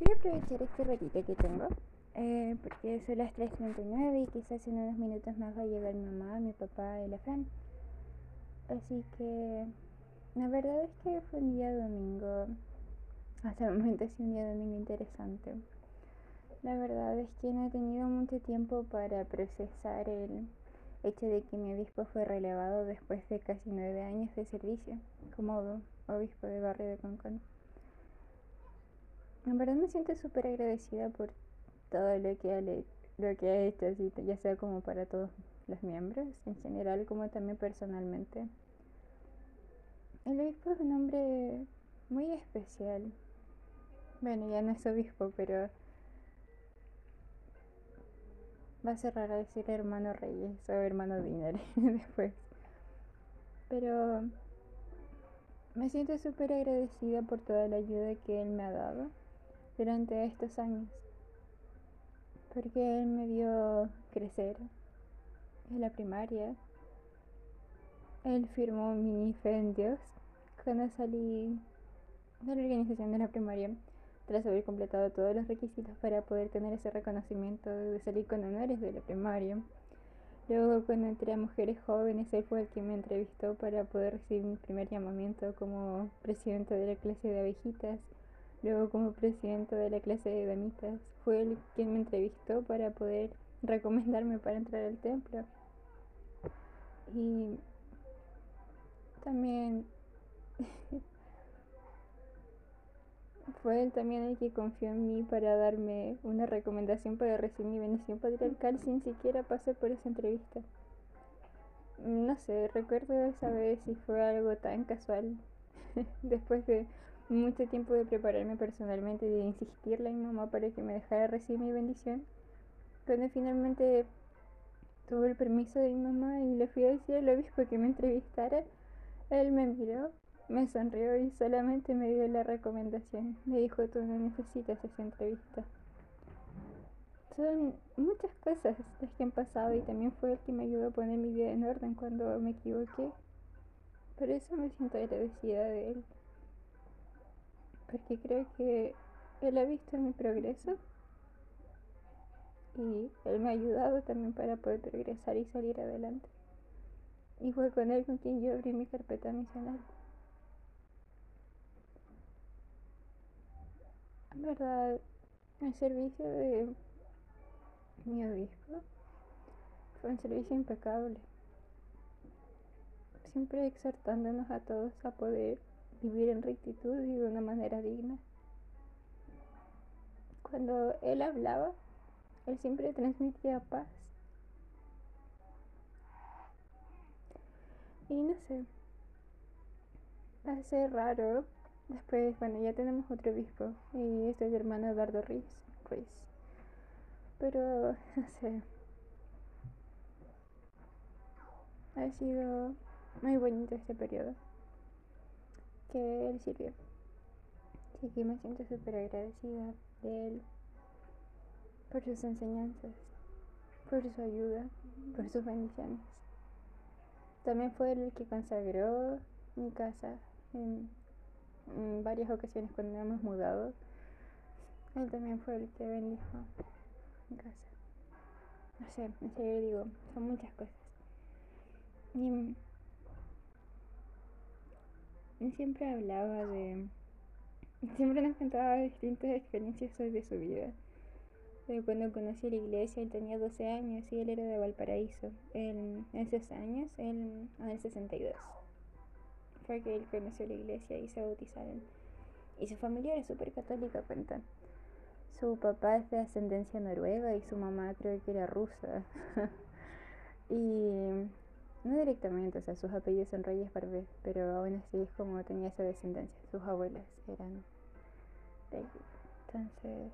quiero aprovechar este ratito que tengo, eh, porque son las 3.39 y quizás en unos minutos más va a llegar mi mamá, mi papá y la Fran. Así que la verdad es que fue un día domingo, hasta el momento sido un día domingo interesante. La verdad es que no he tenido mucho tiempo para procesar el hecho de que mi obispo fue relevado después de casi nueve años de servicio como obispo de barrio de Concón. En verdad me siento súper agradecida por todo lo que, ha, lo que ha hecho, así, ya sea como para todos los miembros en general, como también personalmente. El obispo es un hombre muy especial. Bueno, ya no es obispo, pero va a ser raro decir hermano Reyes o hermano Diner después. Pero me siento súper agradecida por toda la ayuda que él me ha dado durante estos años. Porque él me vio crecer en la primaria. Él firmó mi fe cuando salí de la organización de la primaria tras haber completado todos los requisitos para poder tener ese reconocimiento de salir con honores de la primaria. Luego cuando entré a Mujeres Jóvenes, él fue el que me entrevistó para poder recibir mi primer llamamiento como presidente de la clase de abejitas Luego como presidente de la clase de damitas, fue él quien me entrevistó para poder recomendarme para entrar al templo. Y también fue él también el que confió en mí para darme una recomendación para recibir mi bendición patriarcal sin siquiera pasar por esa entrevista. No sé, recuerdo esa vez si fue algo tan casual después de mucho tiempo de prepararme personalmente, de insistirle a mi mamá para que me dejara recibir mi bendición. Cuando finalmente tuve el permiso de mi mamá y le fui a decir al obispo que me entrevistara, él me miró, me sonrió y solamente me dio la recomendación. Me dijo, tú no necesitas esa entrevista. Son muchas cosas las que han pasado y también fue el que me ayudó a poner mi vida en orden cuando me equivoqué. Por eso me siento agradecida de él porque creo que él ha visto mi progreso y él me ha ayudado también para poder progresar y salir adelante. Y fue con él con quien yo abrí mi carpeta misional. En verdad, el servicio de mi obispo fue un servicio impecable, siempre exhortándonos a todos a poder vivir en rectitud y de una manera digna. Cuando él hablaba, él siempre transmitía paz. Y no sé, va raro. Después, bueno, ya tenemos otro obispo y este es el hermano Eduardo Ruiz. Ruiz. Pero, no sé. Ha sido muy bonito este periodo que él sirvió. Así que me siento súper agradecida de él por sus enseñanzas, por su ayuda, por sus bendiciones. También fue él el que consagró mi casa en, varias ocasiones cuando hemos mudado. Él también fue el que bendijo mi casa. No sé, en serio digo, son muchas cosas. Y siempre hablaba de... Siempre nos contaba distintas experiencias de su vida. De cuando conocí la iglesia, él tenía 12 años y él era de Valparaíso. En esos años, él, en el 62, fue que él conoció la iglesia y se bautizaron. Y su familia era súper católica, cuentan. Su papá es de ascendencia noruega y su mamá creo que era rusa. y no directamente, o sea, sus apellidos son Reyes Barbé, pero aún así es como tenía esa descendencia. Sus abuelas eran Entonces,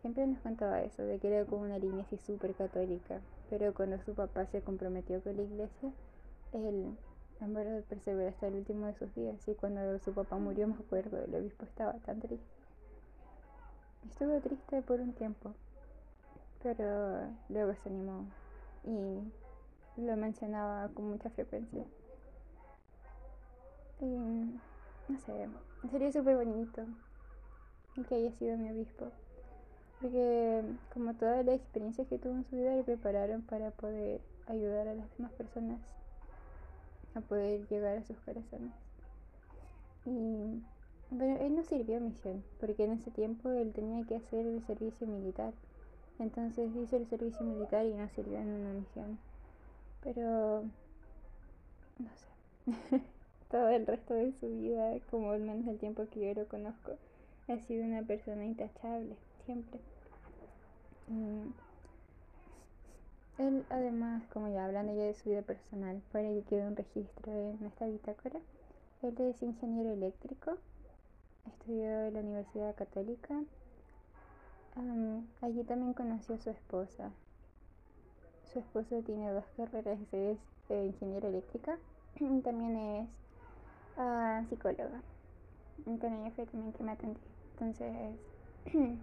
siempre nos contaba eso, de que era como una línea así súper católica. Pero cuando su papá se comprometió con la iglesia, él en verdad perseveró hasta el último de sus días. Y cuando su papá murió, me acuerdo, el obispo estaba tan triste. Estuvo triste por un tiempo, pero luego se animó y lo mencionaba con mucha frecuencia. Y no sé, sería súper bonito. que haya sido mi obispo. Porque como todas las experiencias que tuvo en su vida le prepararon para poder ayudar a las demás personas a poder llegar a sus corazones. Y bueno, él no sirvió a misión, porque en ese tiempo él tenía que hacer el servicio militar. Entonces hizo el servicio militar y no sirvió en una misión. Pero, no sé, todo el resto de su vida, como al menos el tiempo que yo lo conozco, ha sido una persona intachable, siempre. él además, como ya hablando ya de su vida personal, para que quede un registro en esta bitácora, él es ingeniero eléctrico, estudió en la Universidad Católica. allí también conoció a su esposa. Su esposa tiene dos carreras, es eh, ingeniera eléctrica, también es uh, psicóloga. Con ella fue también que me atendí. Entonces,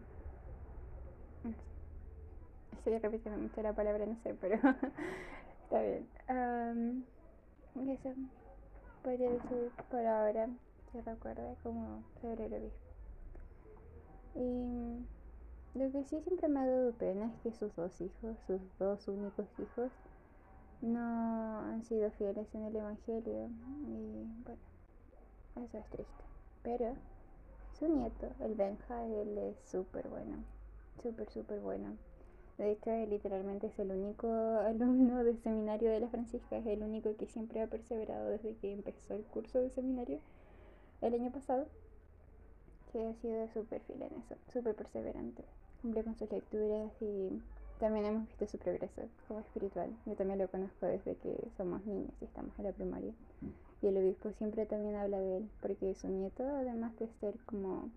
estoy repitiendo mucho la palabra, no sé, pero está bien. Um, eso podría decir por ahora que recuerda como sobre el obispo. Y lo que sí siempre me ha dado pena es que sus dos hijos, sus dos únicos hijos, no han sido fieles en el Evangelio. Y bueno, eso es triste. Pero su nieto, el Benja, él es súper bueno. Súper, súper bueno. De hecho, literalmente es el único alumno de seminario de la Francisca, es el único que siempre ha perseverado desde que empezó el curso de seminario el año pasado, que ha sido súper fiel en eso, súper perseverante cumple con sus lecturas y también hemos visto su progreso como espiritual. Yo también lo conozco desde que somos niños y estamos en la primaria. Y el obispo siempre también habla de él, porque su nieto, además de ser como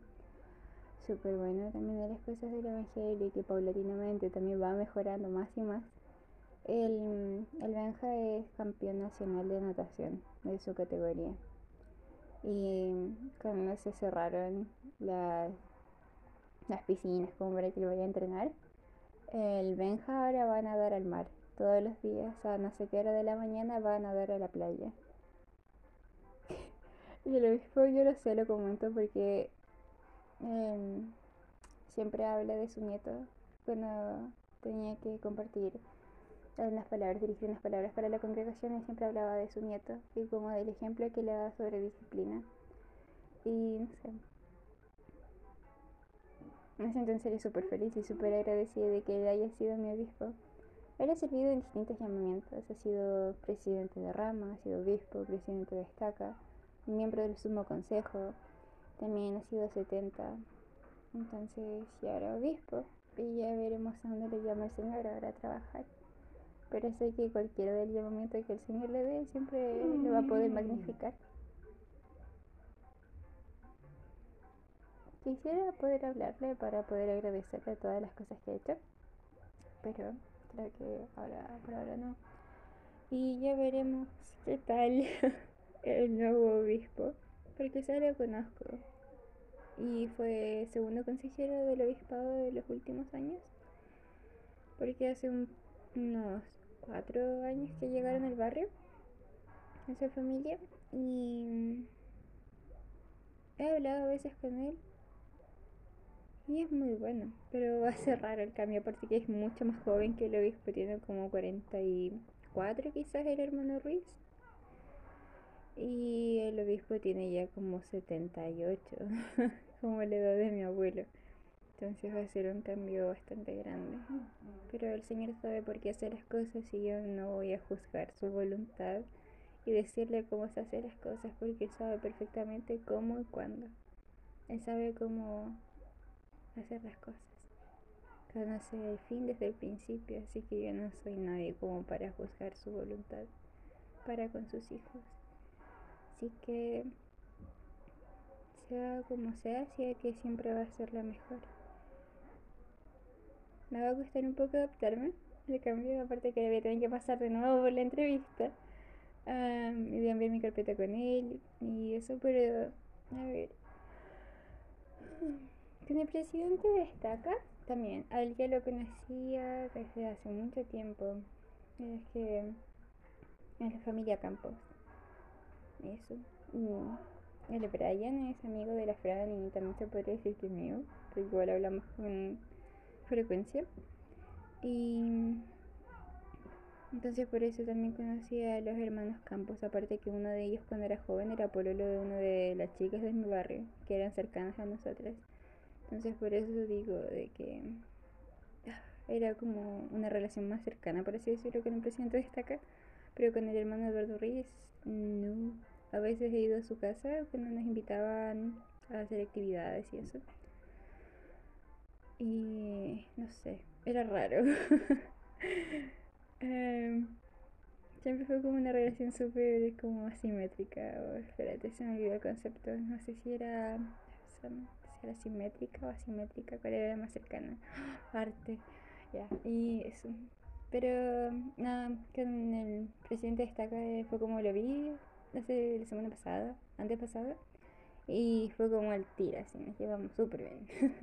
súper bueno también de las cosas del Evangelio y que paulatinamente también va mejorando más y más, el, el Benja es campeón nacional de natación de su categoría. Y cuando se cerraron las las piscinas como para que lo vaya a entrenar. El Benja ahora va a nadar al mar todos los días, a no sé qué hora de la mañana va a nadar a la playa. y el obispo yo lo sé, lo comento porque em, siempre habla de su nieto cuando tenía que compartir unas palabras, dirigir unas palabras para la congregación y siempre hablaba de su nieto y como del ejemplo que le da sobre disciplina. Y me siento en serio súper feliz y súper agradecida de que él haya sido mi obispo. Él ha servido en distintos llamamientos. Ha sido presidente de rama, ha sido obispo, presidente de estaca, miembro del sumo consejo. También ha sido 70. Entonces, ya era obispo. Y ya veremos a dónde le llama el Señor ahora a trabajar. Pero sé que cualquiera del llamamiento que el Señor le dé siempre le va a poder magnificar. Quisiera poder hablarle para poder agradecerle todas las cosas que ha hecho, pero creo que ahora por ahora no. Y ya veremos qué tal el nuevo obispo, porque ya lo conozco. Y fue segundo consejero del obispado de los últimos años, porque hace unos cuatro años que llegaron al barrio, esa familia, y he hablado a veces con él y es muy bueno, pero va a ser raro el cambio, aparte que es mucho más joven que el obispo, tiene como 44 quizás el hermano Ruiz. Y el obispo tiene ya como 78, como la edad de mi abuelo. Entonces va a ser un cambio bastante grande. Pero el Señor sabe por qué hace las cosas y yo no voy a juzgar su voluntad y decirle cómo se hacen las cosas porque Él sabe perfectamente cómo y cuándo. Él sabe cómo hacer las cosas. Conoce el fin desde el principio, así que yo no soy nadie como para juzgar su voluntad para con sus hijos. Así que sea como sea, sea que siempre va a ser la mejor. Me va a costar un poco adaptarme le cambio, aparte que voy a tener que pasar de nuevo por la entrevista. Um, y voy a enviar mi carpeta con él y eso, pero a ver. Con el presidente destaca también, al que lo conocía desde hace mucho tiempo, es que es la familia Campos. Eso. el Brian es amigo de la Fran y también se podría decir que es mío, pero igual hablamos con frecuencia. Y entonces por eso también conocí a los hermanos Campos, aparte que uno de ellos cuando era joven era pololo de una de las chicas de mi barrio, que eran cercanas a nosotras. Entonces por eso digo de que ah, era como una relación más cercana, por así decirlo, con el presidente destaca, pero con el hermano Eduardo Reyes no. A veces he ido a su casa cuando nos invitaban a hacer actividades y eso. Y no sé, era raro. Em, siempre fue como una relación súper como asimétrica. Espérate, se me olvidó el concepto. No sé si era, era simétrica o asimétrica, cuál era la más cercana. Arte. Ya, y eso. Pero nada, con el presidente destaca fue como lo vi hace la semana pasada, antes pasada, y fue como el tira, así nos llevamos súper bien.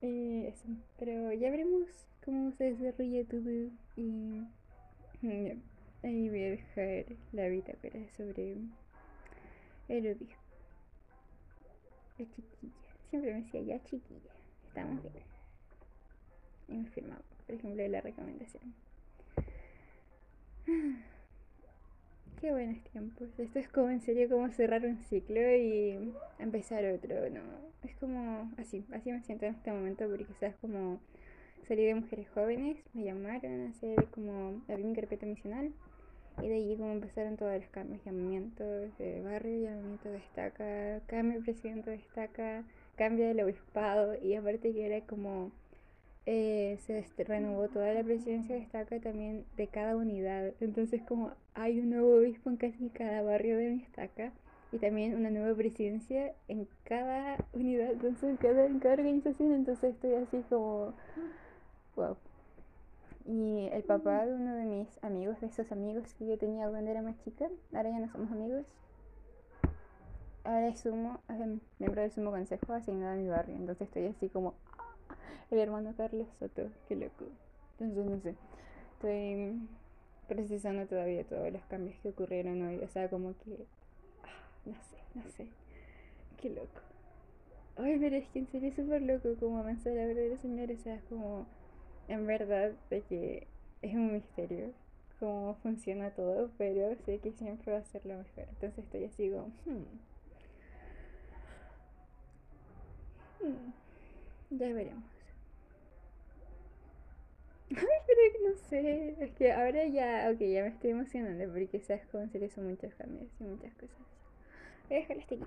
y eso, pero ya veremos cómo se desarrolla todo y ahí voy a dejar la bitácora sobre el odio. La chiquilla. Siempre me decía ya chiquilla. Estamos bien. Y me firmaba, por ejemplo, la recomendación. Qué buenos tiempos. Esto es como en serio como cerrar un ciclo y empezar otro, ¿no? Es como así, así me siento en este momento porque sabes como salí de mujeres jóvenes, me llamaron a hacer como abrir mi carpeta misional y de allí como empezaron todos los cambios, llamamientos de barrio, llamamiento de estaca, cambio de presidente de estaca, cambio del obispado. Y aparte que era como eh, se renovó toda la presidencia de estaca también de cada unidad, entonces como hay un nuevo obispo en casi cada barrio de mi estaca y también una nueva presidencia en cada unidad, entonces en cada, en cada organización, entonces estoy así como Wow. Y el papá de uno de mis amigos, de esos amigos que yo tenía cuando era más chica, ahora ya no somos amigos. Ahora es sumo, miembro del sumo consejo asignado a mi barrio. Entonces estoy así como ah, el hermano Carlos Soto, qué loco. Entonces no sé, estoy procesando todavía todos los cambios que ocurrieron hoy. O sea, como que, ah, no sé, no sé, qué loco. Ay, pero es que en serio súper loco como avanza la verdadera señora. O sea, es como en verdad de que es un misterio cómo funciona todo, pero sé que siempre va a ser lo mejor. Entonces estoy así como, hmm. Hmm. ya veremos. Ay, pero no sé, es que ahora ya, ok, ya me estoy emocionando porque sabes cómo se le son muchos cambios y muchas cosas. Voy a dejar este aquí.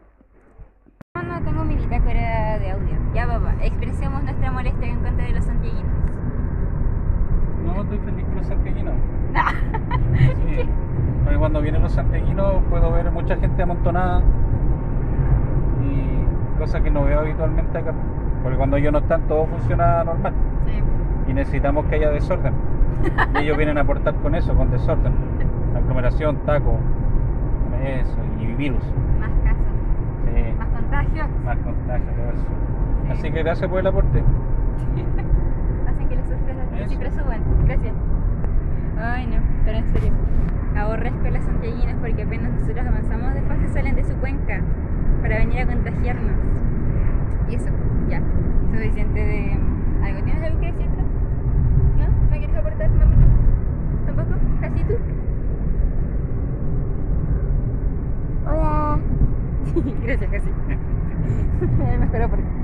No, no tengo mi bitácora de audio. Ya, papá, expresemos nuestra molestia en contra de los santiaguinos. No, estoy feliz con los santiaguinos. sí. Porque cuando vienen los santiaguinos puedo ver mucha gente amontonada y cosa que no veo habitualmente acá. Porque cuando ellos no están todo funciona normal. Sí. Y necesitamos que haya desorden. y ellos vienen a aportar con eso, con desorden. Aglomeración, taco, eso, y virus. Más casos. Sí. Más contagios. Más contagios, todo eso. Así que gracias por el aporte. Eso bueno, gracias. Ay, no, pero en serio. Ahorres con las santiaguinas porque apenas nosotros avanzamos de fase salen de su cuenca para venir a contagiarnos. Y eso, ya. Suficiente de algo. ¿Tienes algo que decir, ¿No? ¿No quieres aportar, mami? ¿Tampoco? ¿Casi tú? Hola. Gracias, casi. Mejor aporte.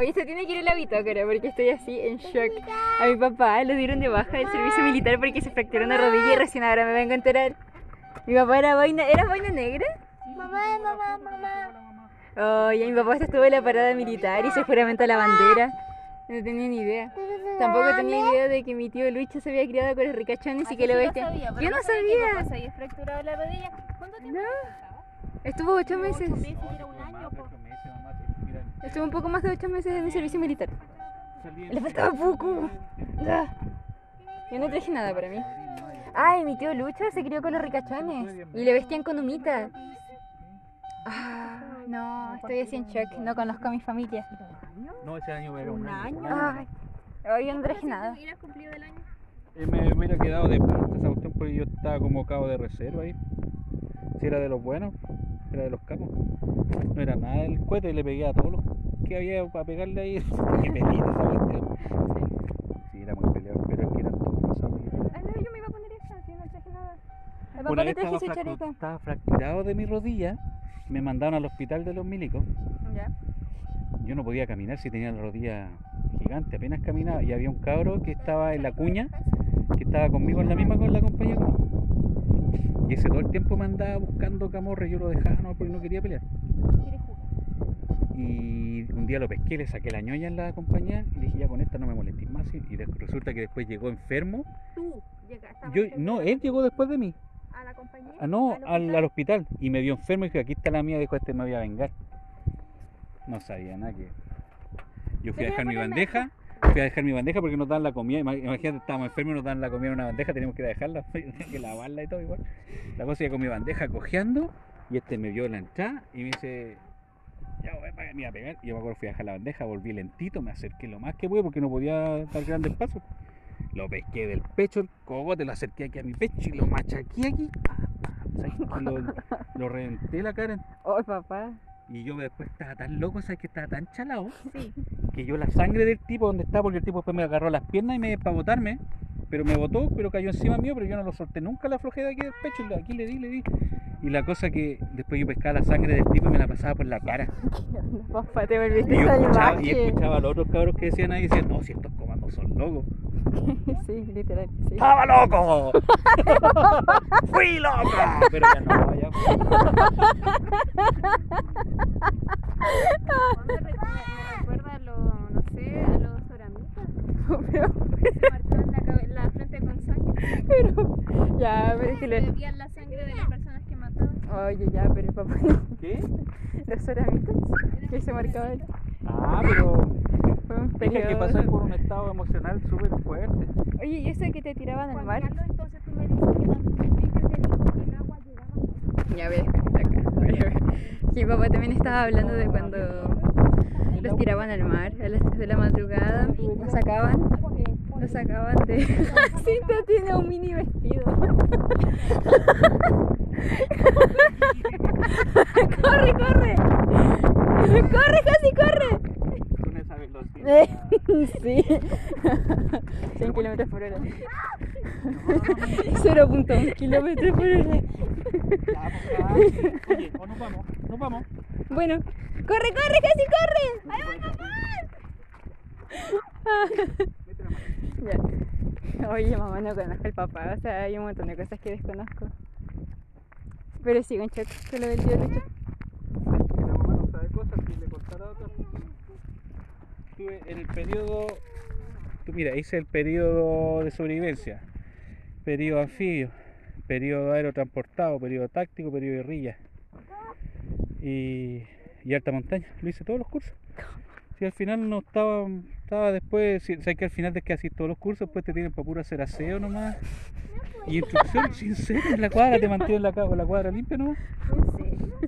Oye, se tiene que ir a la bitácora porque estoy así en shock. A mi papá lo dieron de baja del servicio militar porque se fracturó una rodilla y recién ahora me vengo a enterar. Mi papá era vaina, ¿era vaina negra? Mamá, mamá, mamá. Oye, mi papá estuvo en la parada militar y se juramentó la bandera. No tenía ni idea. Tampoco tenía idea de que mi tío Lucho se había criado con los ricachones y que lo bestia. Yo no sabía. ¿Se había fracturado la rodilla? ¿Cuánto tiempo no. Estuvo ocho meses. Ocho meses, era un año. Estuve un poco más de 8 meses en mi servicio militar. Le faltaba poco. Yo no traje nada para mí. Ay, mi tío Lucho se crió con los ricachones y le vestían con humita. Ah, no, estoy así en shock. No conozco a mi familia. No, ese año era un, año. Ay, yo no traje nada. cumplido el año? Eh, me hubiera quedado de planta esa cuestión porque yo estaba como cabo de reserva ahí. Si era de los buenos. Era de los capos. No era nada del cohete, le pegué a todos los que había para pegarle ahí. Pelita esa cuestión. Sí, era muy peleado, pero es que eran todos pasados. Ay, no, yo me iba a poner esa, si no traje nada. Una papá le vez traje estaba, estaba fracturado de mi rodilla, me mandaron al hospital de los milicos. Ya. Yo no podía caminar si tenía la rodilla gigante, apenas caminaba. Y había un cabro que estaba en la cuña, que estaba conmigo en la misma con la compañía. Y ese todo el tiempo me andaba buscando camorre, yo lo dejaba no, porque no quería pelear. Y un día lo pesqué, le saqué la ñoña en la compañía y dije, ya con esta no me molestes más. Y y resulta que después llegó enfermo. Tú llegaste. Yo, no, él llegó después de mí. ¿A la compañía? Ah, no, ¿Al al, hospital? al hospital. Y me vio enfermo y dije, aquí está la mía, dijo, este me voy a vengar. No sabía nada que... Yo fui a dejar mi bandeja, fui a dejar mi bandeja porque nos dan la comida. Ima- Imagínate, estábamos enfermos nos dan la comida en una bandeja, teníamos que dejarla, que lavarla y todo igual. La cosa ya con mi bandeja cojeando y este me vio la entrada y me dice, ya voy a me iba a pegar. Y yo me acuerdo, fui a dejar la bandeja, volví lentito, me acerqué lo más que pude porque no podía dar grandes pasos. Lo pesqué del pecho, el cogote, lo acerqué aquí a mi pecho y lo machaqué aquí. pa, ¿sabes? Y lo, lo reventé la cara. Oh, papá. Y yo después estaba tan loco, ¿sabes? Que estaba tan chalado Sí. que yo la sangre del tipo donde estaba, porque el tipo después me agarró las piernas y me para botarme, pero me botó, pero cayó encima mío, pero yo no lo solté nunca la aflojé de aquí del pecho, y aquí le di, le di. Y la cosa que después yo pescaba la sangre del tipo y me la pasaba por la cara. Te Y volviste yo escuchaba, y escuchaba a los otros cabros que decían ahí, decían, no, si estos comandos son locos. sí, literal. Sí. ¡Estaba loco! ¡Fui loco! Pero ya no, ya fue. Me, recuerda a los, no sé, a los soramitas. Pero, se marcaban la, cabe- la frente con sangre. Pero, ya, pero es que le... Bebían la sangre de las personas que mataban. Oye, ya, pero papá, ¿Qué? los soramitas que se marcaban. Ah, pero Fue un dije que periodo. pasé por un estado emocional súper fuerte. Oye, ¿y eso de que te tiraban al mar? Carlos, entonces tú me dices que también dices que dijo que el agua llegaba. Ya ves, acá. Mi papá también estaba hablando de cuando los tiraban al mar a las 3 de la madrugada, los sacaban, los sacaban de... Cinta tiene un mini vestido. corre, corre. Corre, casi corre. Con esa velocidad. Sí. 100 kilómetros por hora. 0.1 kilómetros por hora. Oye, o nos vamos, nos vamos. Bueno, corre, corre, casi corre. ¡Ahí va, papá! Ya. Oye, mamá, no conozco al papá, o sea, hay un montón de cosas que desconozco. Pero sigo en shock con lo del tío Lucho. Que la mamá no sabe cosas que le contará a. Estuve en el periodo. Mira, hice el periodo de sobrevivencia, periodo anfibio, periodo aerotransportado, periodo táctico, periodo de guerrilla y, y alta montaña. Lo hice todos los cursos. Si al final no estaba, estaba después, si, sabes que al final de que haces todos los cursos, después te tienen para puro hacer aseo nomás. Y instrucción, sincera, en la cuadra, te mantienen la, la cuadra limpia nomás.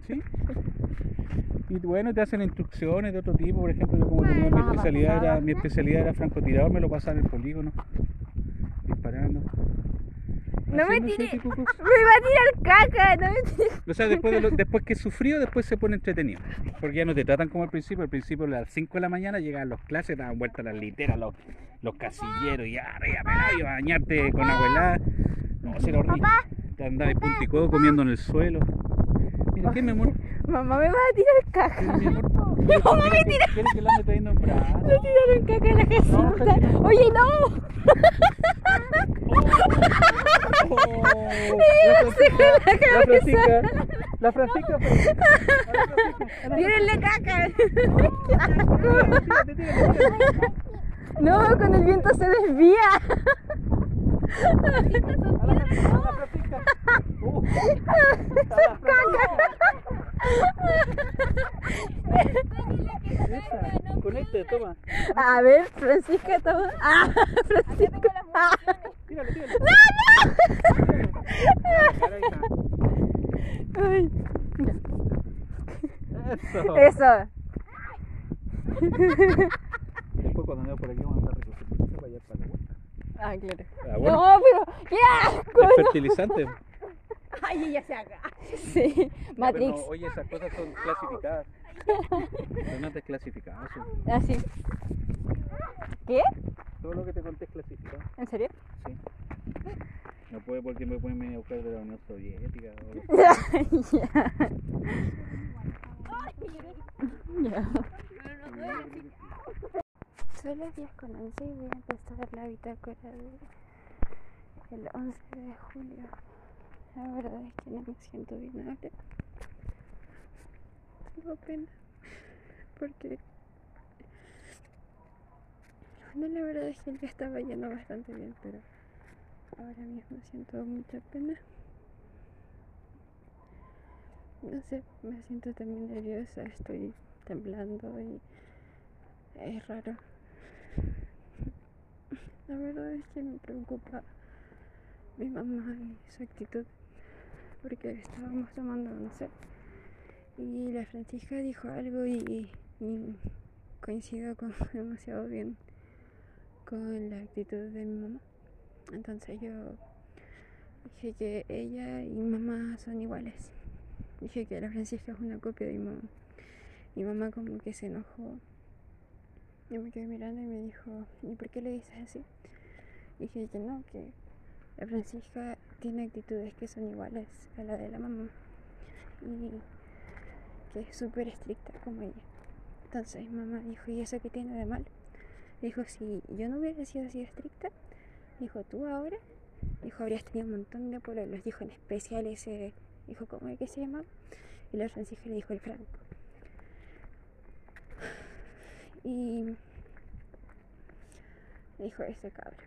¿Sí? Y bueno, te hacen instrucciones de otro tipo, por ejemplo, yo como tenía mi especialidad, era, mi especialidad era francotirador, me lo pasaban en el polígono, disparando. No me tire- de cosas. Me va a tirar caca, no me tires. O sea, después, de lo- después que sufrió, después se pone entretenido. Porque ya no te tratan como al principio. Al principio, a las 5 de la mañana llegaban las clases, daban vueltas las literas, los, los casilleros, y arriba, y a bañarte con agua helada. No, era horrible. Te andabas punticodo comiendo en el suelo. Mira, ¿qué, mi amor? Mamá me va a tirar ¿Qué, caca. mi amor? No, me ¿Quieres que- ¿Quieres que la? Me tiraron caca en la casita. Oye, no. La la cabeza. Francisca, la Francisca. Tírenle caca. No, con el viento se desvía. A la Francisca, a la Francisca. Uh, a la Francisca. Esa, Con este, toma. A ver, Francisca, toma. Ah, Francisca. Ah. Tírale, tírale. ¡No, no! Ay, Eso. eso. Después cuando andemos por aquí vamos a andar recogiendo para allá para la vuelta. Ah, claro. Ah, bueno. No, pero qué asco. El fertilizante. Ay, ella se haga. Sí, Ya, Matrix. no, oye, esas cosas son clasificadas. Son desclasificadas. son- Así. ¿Qué? Todo lo que te conté es clasificado. ¿En serio? Sí. No puede porque me pueden venir a buscar de la Unión Soviética. o- Ya. Ya. Son las 10 con 11 y voy a empezar la bitácora del 11 de julio. La verdad es que no me siento bien ahora. Tengo pena porque... Bueno, la verdad es que el día estaba yendo bastante bien, pero ahora mismo siento mucha pena. No sé, me siento también nerviosa, estoy temblando y es raro. La verdad es que me preocupa mi mamá y su actitud porque estábamos tomando once y la Francisca dijo algo y coincido con demasiado bien con la actitud de mi mamá. Entonces yo dije que ella y mamá son iguales. Dije que la Francisca es una copia de mi mamá. Mi mamá como que se enojó. Yo me quedé mirando y me dijo, ¿y por qué le dices así? Dije que no, que la Francisca tiene actitudes que son iguales a la de la mamá. Y que es súper estricta como ella. Entonces mi mamá dijo, ¿y eso qué tiene de mal? Dijo, si yo no hubiera sido así estricta, dijo, tú ahora, dijo, habrías tenido un montón de pueblos, dijo en especial ese, dijo, ¿cómo es que se llama? Y la Francisca le dijo el Franco. Y dijo ese cabro,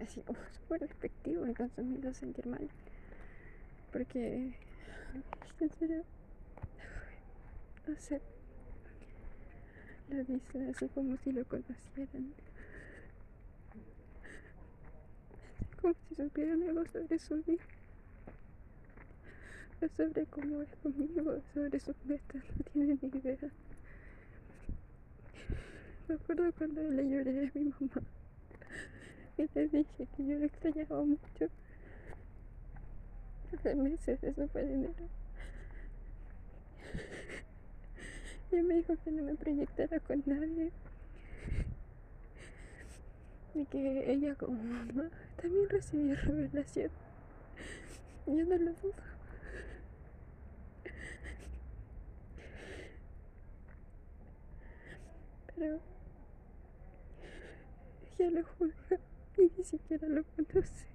así como súper despectivo, entonces me hizo sentir mal. Porque, en serio, no sé, lo dice así como si lo conocieran. Como si supieran algo sobre su vida. Sobre cómo es conmigo, sobre sus metas, no tienen ni idea. Me acuerdo cuando le lloré a mi mamá y le dije que yo lo extrañaba mucho. Hace meses, eso fue en enero. Y me dijo que no me proyectara con nadie. Y que ella como mamá también recibía revelación. Yo no lo dudo. Pero ella lo juzga y ni siquiera lo conoce.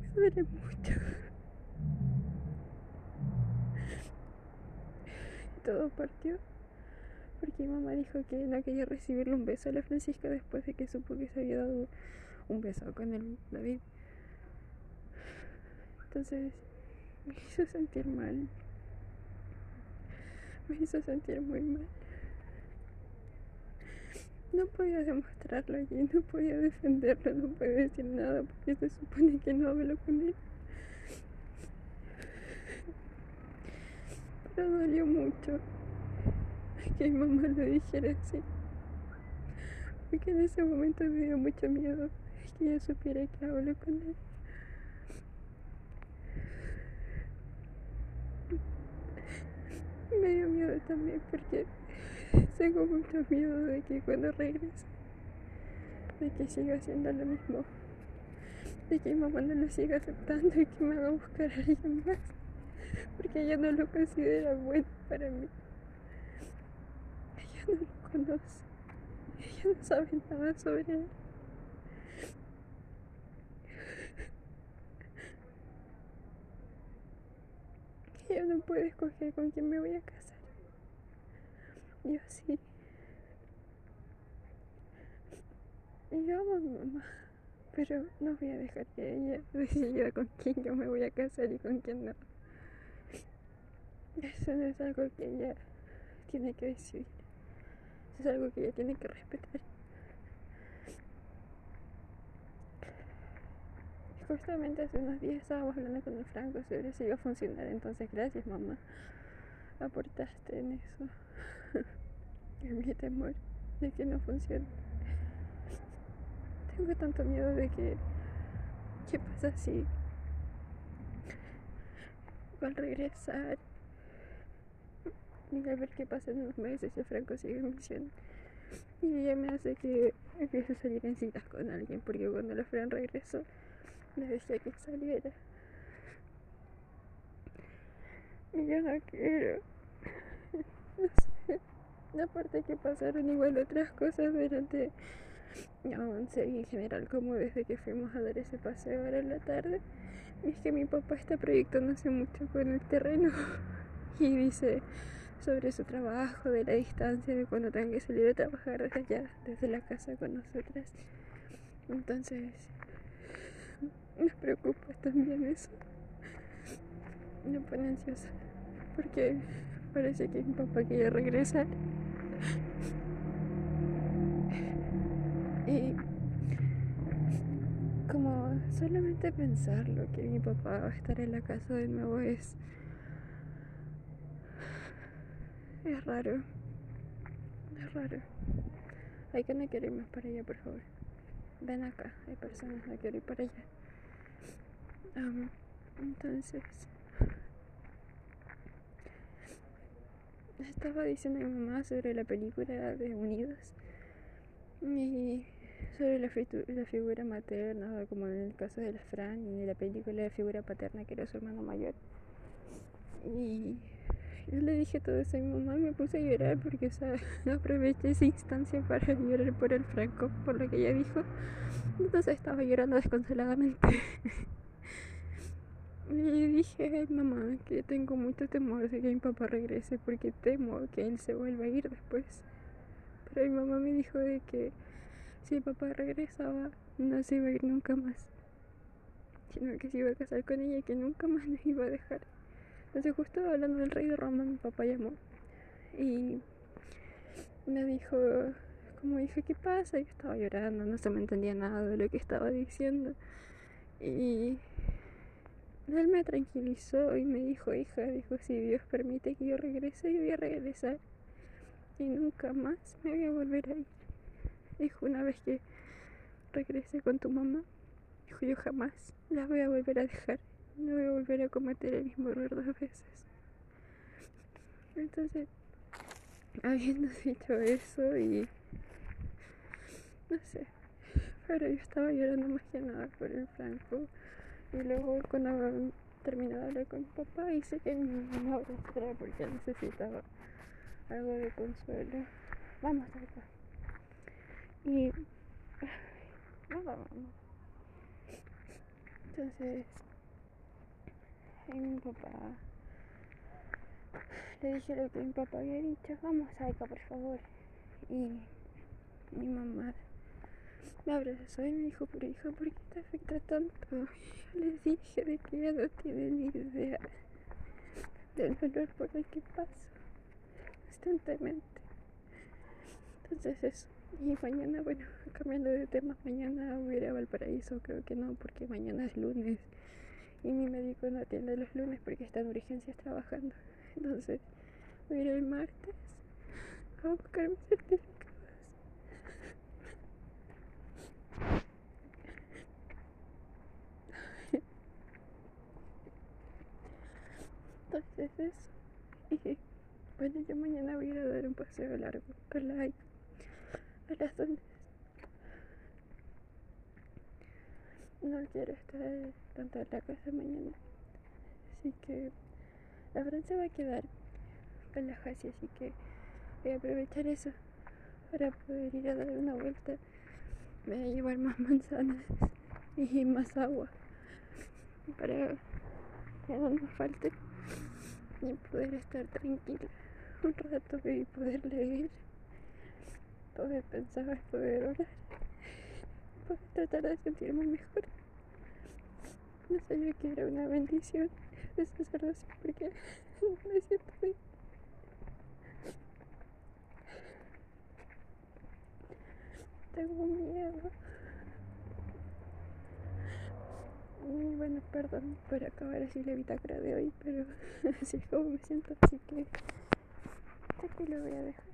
Me duele mucho. Todo partió porque mi mamá dijo que no quería recibirle un beso a la Francisca después de que supo que se había dado un beso con el David. Entonces me hizo sentir mal. Me hizo sentir muy mal. No podía demostrarlo allí, no podía defenderlo, no podía decir nada porque se supone que no hablo con él. Pero dolió mucho que mi mamá lo dijera así. Porque en ese momento me dio mucho miedo que ella supiera que hablo con él. Me dio miedo también porque tengo mucho miedo de que cuando regrese, de que siga haciendo lo mismo, de que mi mamá no lo siga aceptando y que me haga buscar a alguien más, porque ella no lo considera bueno para mí. Ella no lo conoce, ella no sabe nada sobre él. Ella no puede escoger con quién me voy a casar. Yo sí. Yo amo a mi mamá, pero no voy a dejar que ella decida con quién yo me voy a casar y con quién no. Eso no es algo que ella tiene que decidir. Eso es algo que ella tiene que respetar. Justamente hace unos días estábamos hablando con el Franco sobre si iba a funcionar, entonces gracias mamá, aportaste en eso, en mi temor de que no funcione. Tengo tanto miedo de que, ¿qué pasa si al regresar y al ver que pasan unos meses y Franco sigue en misión. Y ella me hace que empiece a salir en citas con alguien, porque cuando la Fran regresó, me decía que saliera. Y yo no quiero. No sé. Aparte que pasaron igual otras cosas durante once y en general como desde que fuimos a dar ese paseo ahora en la tarde. Y es que mi papá está proyectándose mucho con el terreno y dice sobre su trabajo, de la distancia, de cuando tengan que salir a trabajar desde allá, desde la casa con nosotras. Entonces, me preocupa también eso. Me pone ansiosa porque parece que mi papá quiere regresar. Y como solamente pensarlo que mi papá va a estar en la casa de nuevo es es raro. Es raro. Hay que no quiero ir más para allá por favor. Ven acá hay personas no quiero ir para allá. Am, entonces estaba diciendo a mi mamá sobre la película de Unidos y sobre la, la figura materna, como en el caso de la Fran, y la película de figura paterna que era su hermano mayor. Y yo le dije todo eso a mi mamá y me puse a llorar porque o aproveché esa instancia para llorar por el Franco, por lo que ella dijo. Entonces estaba llorando desconsoladamente. Y dije, mamá, que tengo mucho temor de que mi papá regrese porque temo que él se vuelva a ir después. Pero mi mamá me dijo de que si papá regresaba, no se iba a ir nunca más. Sino que se iba a casar con ella y que nunca más nos iba a dejar. Entonces justo hablando del rey de Roma, mi papá llamó. Y me dijo, como dije, ¿qué pasa? Yo estaba llorando, no se me entendía nada de lo que estaba diciendo. Y él me tranquilizó y me dijo, hija, dijo, si Dios permite que yo regrese, yo voy a regresar. Y nunca más me voy a volver a ir. Dijo, una vez que regrese con tu mamá, dijo, yo jamás la voy a volver a dejar. No voy a volver a cometer el mismo error dos veces. Entonces, habiendo dicho eso y... No sé. Pero yo estaba llorando más que nada por el Franco. Y luego cuando terminé de hablar con mi papá hice que mi mamá abrazara porque necesitaba algo de consuelo. Vamos acá. Y nada, vamos. Entonces, y mi papá le dije lo que mi papá había dicho, vamos acá por favor. Y mi mamá me abrazó y me dijo, pero hija, ¿por qué te afecta tanto? Yo les dije de que ella no tiene ni idea del dolor por el que paso constantemente. Entonces eso. Y mañana, bueno, cambiando de tema, mañana voy a ir a Valparaíso, creo que no, porque mañana es lunes. Y mi médico no atiende los lunes porque está en urgencias trabajando. Entonces, voy a ir el martes a buscar mis certificados. Entonces eso. Bueno, yo mañana voy a ir a dar un paseo largo con la a las donde no quiero estar tanto en la casa mañana. Así que la Fran se va a quedar con la así que voy a aprovechar eso para poder ir a dar una vuelta. Me voy a llevar más manzanas y más agua para que no nos falte y poder estar tranquila un rato y poder leer, poder pensar, poder orar, tratar de sentirme mejor. No sé, yo quiero una bendición de sacerdocio porque me siento bien. Tengo miedo. Y bueno, perdón por acabar así la bitácora de hoy, pero así es como me siento, así que aquí lo voy a dejar.